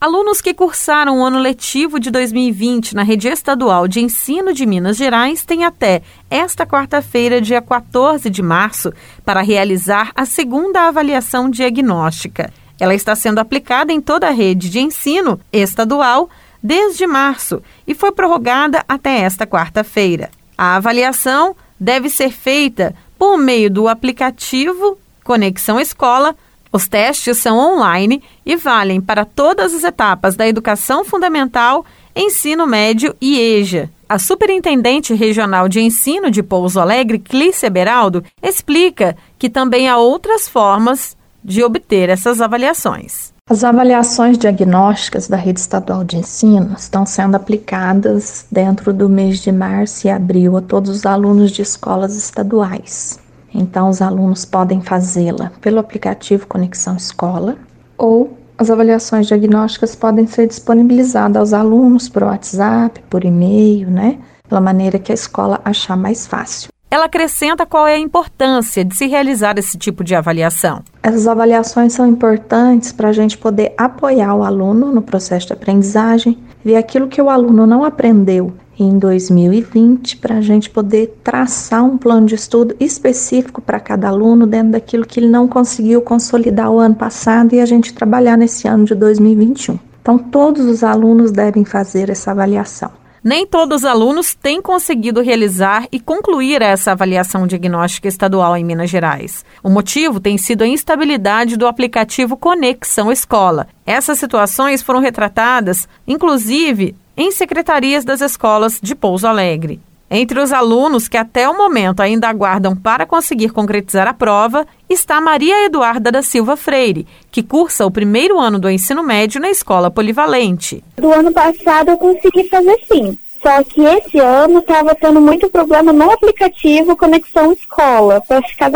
Alunos que cursaram o ano letivo de 2020 na rede estadual de ensino de Minas Gerais têm até esta quarta-feira, dia 14 de março, para realizar a segunda avaliação diagnóstica. Ela está sendo aplicada em toda a rede de ensino estadual desde março e foi prorrogada até esta quarta-feira. A avaliação deve ser feita por meio do aplicativo Conexão Escola os testes são online e valem para todas as etapas da educação fundamental, ensino médio e EJA. A Superintendente Regional de Ensino de Pouso Alegre, Clícia Beraldo, explica que também há outras formas de obter essas avaliações. As avaliações diagnósticas da rede estadual de ensino estão sendo aplicadas dentro do mês de março e abril a todos os alunos de escolas estaduais. Então, os alunos podem fazê-la pelo aplicativo Conexão Escola ou as avaliações diagnósticas podem ser disponibilizadas aos alunos por WhatsApp, por e-mail, né? Pela maneira que a escola achar mais fácil. Ela acrescenta qual é a importância de se realizar esse tipo de avaliação. Essas avaliações são importantes para a gente poder apoiar o aluno no processo de aprendizagem, ver aquilo que o aluno não aprendeu em 2020 para a gente poder traçar um plano de estudo específico para cada aluno dentro daquilo que ele não conseguiu consolidar o ano passado e a gente trabalhar nesse ano de 2021. Então, todos os alunos devem fazer essa avaliação. Nem todos os alunos têm conseguido realizar e concluir essa avaliação diagnóstica estadual em Minas Gerais. O motivo tem sido a instabilidade do aplicativo Conexão Escola. Essas situações foram retratadas, inclusive, em secretarias das escolas de Pouso Alegre. Entre os alunos que até o momento ainda aguardam para conseguir concretizar a prova está Maria Eduarda da Silva Freire, que cursa o primeiro ano do ensino médio na escola polivalente. Do ano passado eu consegui fazer sim. Só que esse ano estava tendo muito problema no aplicativo Conexão Escola para ficar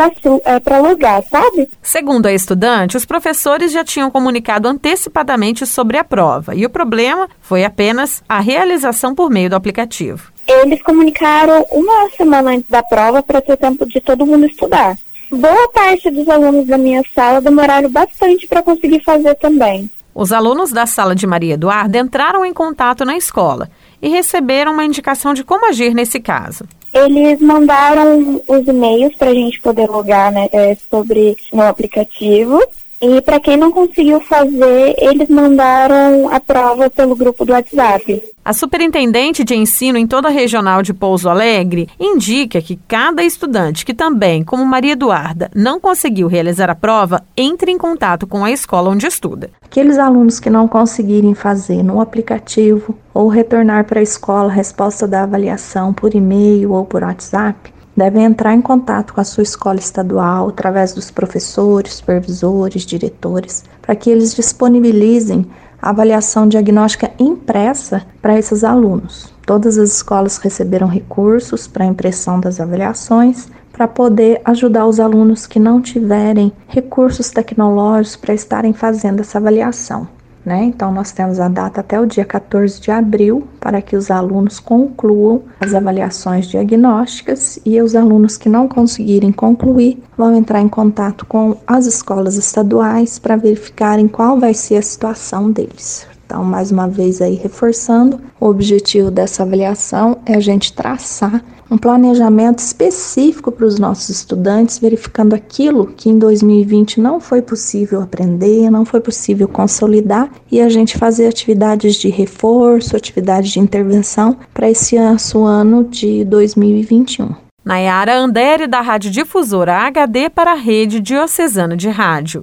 é, para logar, sabe? Segundo a estudante, os professores já tinham comunicado antecipadamente sobre a prova e o problema foi apenas a realização por meio do aplicativo. Eles comunicaram uma semana antes da prova para ter tempo de todo mundo estudar. Boa parte dos alunos da minha sala demoraram bastante para conseguir fazer também. Os alunos da sala de Maria Eduarda entraram em contato na escola e receberam uma indicação de como agir nesse caso. Eles mandaram os e-mails para a gente poder logar né, é, sobre no aplicativo e para quem não conseguiu fazer, eles mandaram a prova pelo grupo do WhatsApp. A superintendente de ensino em toda a regional de Pouso Alegre indica que cada estudante que também, como Maria Eduarda, não conseguiu realizar a prova, entre em contato com a escola onde estuda. Aqueles alunos que não conseguirem fazer no aplicativo ou retornar para a escola a resposta da avaliação por e-mail ou por WhatsApp, devem entrar em contato com a sua escola estadual através dos professores, supervisores, diretores, para que eles disponibilizem avaliação diagnóstica impressa para esses alunos. Todas as escolas receberam recursos para a impressão das avaliações para poder ajudar os alunos que não tiverem recursos tecnológicos para estarem fazendo essa avaliação. Né? Então, nós temos a data até o dia 14 de abril para que os alunos concluam as avaliações diagnósticas e os alunos que não conseguirem concluir vão entrar em contato com as escolas estaduais para verificarem qual vai ser a situação deles. Então, mais uma vez aí reforçando, o objetivo dessa avaliação é a gente traçar um planejamento específico para os nossos estudantes, verificando aquilo que em 2020 não foi possível aprender, não foi possível consolidar e a gente fazer atividades de reforço, atividades de intervenção para esse ano de 2021. Nayara Andere, da Rádio Difusora HD para a Rede Diocesana de Rádio.